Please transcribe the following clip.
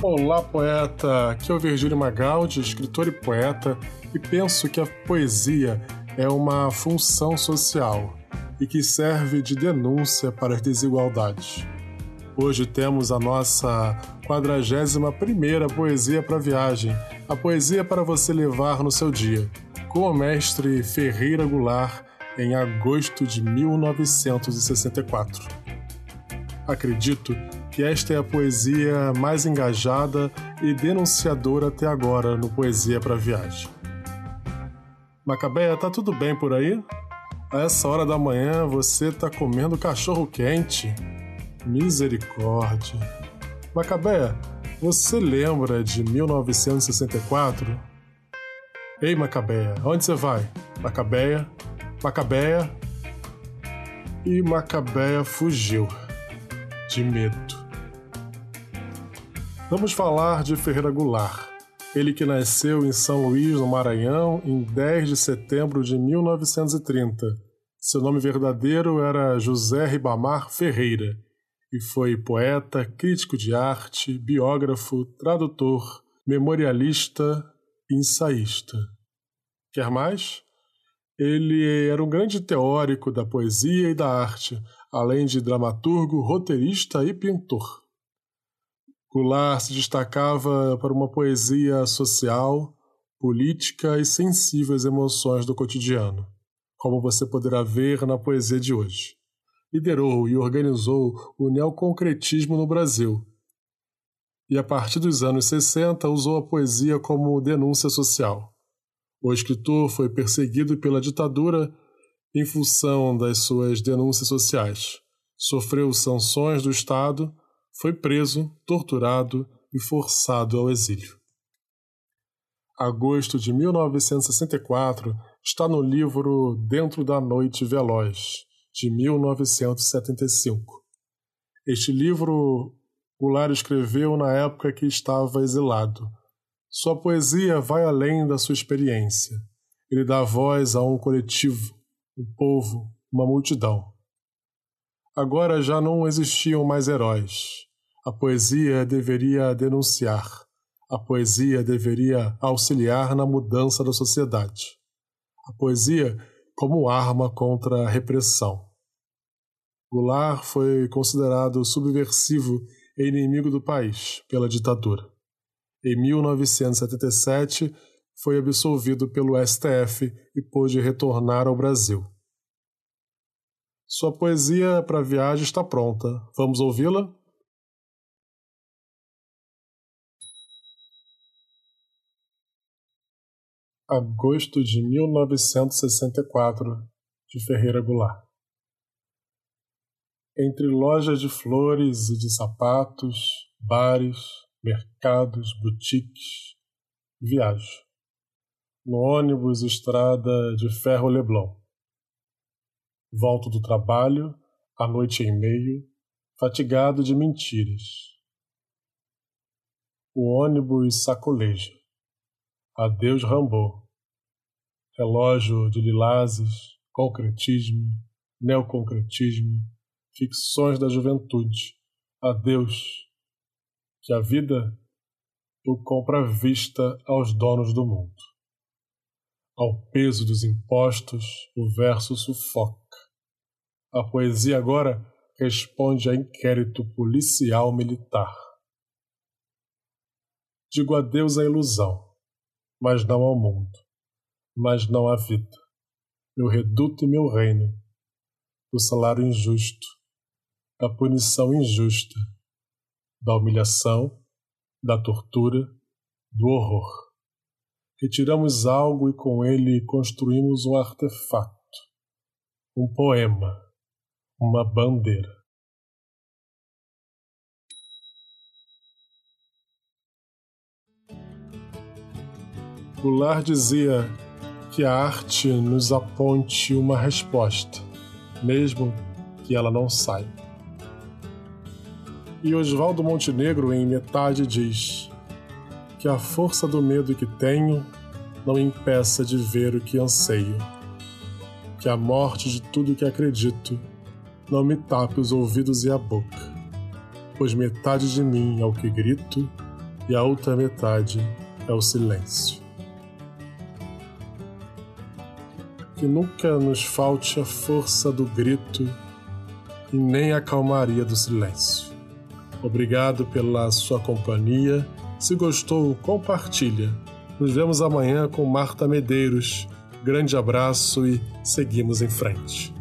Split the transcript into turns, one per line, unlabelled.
Olá, poeta! Aqui é o Virgílio Magaldi, escritor e poeta, e penso que a poesia é uma função social e que serve de denúncia para as desigualdades. Hoje temos a nossa 41ª Poesia para Viagem, a poesia para você levar no seu dia, com o mestre Ferreira Goulart em agosto de 1964. Acredito que esta é a poesia mais engajada e denunciadora até agora no Poesia para Viagem. Macabeia, tá tudo bem por aí? A essa hora da manhã você tá comendo cachorro quente? Misericórdia. Macabeia, você lembra de 1964? Ei, Macabeia, onde você vai? Macabeia, Macabeia. E Macabeia fugiu de medo. Vamos falar de Ferreira Goulart. Ele que nasceu em São Luís, no Maranhão, em 10 de setembro de 1930. Seu nome verdadeiro era José Ribamar Ferreira e foi poeta, crítico de arte, biógrafo, tradutor, memorialista e ensaísta. Quer mais? Ele era um grande teórico da poesia e da arte, além de dramaturgo, roteirista e pintor. Goulart se destacava por uma poesia social, política e sensível às emoções do cotidiano, como você poderá ver na poesia de hoje. Liderou e organizou o neoconcretismo no Brasil. E a partir dos anos 60 usou a poesia como denúncia social. O escritor foi perseguido pela ditadura em função das suas denúncias sociais. Sofreu sanções do Estado foi preso, torturado e forçado ao exílio. Agosto de 1964 está no livro Dentro da Noite Veloz, de 1975. Este livro Goulart escreveu na época que estava exilado. Sua poesia vai além da sua experiência. Ele dá voz a um coletivo, um povo, uma multidão. Agora já não existiam mais heróis. A poesia deveria denunciar. A poesia deveria auxiliar na mudança da sociedade. A poesia como arma contra a repressão. Goulart foi considerado subversivo e inimigo do país pela ditadura. Em 1977, foi absolvido pelo STF e pôde retornar ao Brasil. Sua poesia para viagem está pronta. Vamos ouvi-la? Agosto de 1964, de Ferreira Goulart. Entre lojas de flores e de sapatos, bares, mercados, boutiques, viajo. No ônibus estrada de ferro Leblon. Volto do trabalho, à noite em meio, fatigado de mentiras. O ônibus sacoleja. Adeus Rambo. Relógio de lilazes, concretismo, neoconcretismo, ficções da juventude. Adeus. Que a vida o compra vista aos donos do mundo. Ao peso dos impostos, o verso sufoca. A poesia agora responde a inquérito policial militar. Digo adeus à ilusão mas não ao mundo, mas não à vida. Eu reduto meu reino, do salário injusto, da punição injusta, da humilhação, da tortura, do horror. Retiramos algo e com ele construímos um artefato, um poema, uma bandeira. Goulart dizia que a arte nos aponte uma resposta, mesmo que ela não saiba. E Oswaldo Montenegro, em Metade, diz que a força do medo que tenho não impeça de ver o que anseio, que a morte de tudo que acredito não me tape os ouvidos e a boca, pois metade de mim, ao que grito, e a outra metade é o silêncio. Que nunca nos falte a força do grito e nem a calmaria do silêncio. Obrigado pela sua companhia. Se gostou, compartilha. Nos vemos amanhã com Marta Medeiros. Grande abraço e seguimos em frente.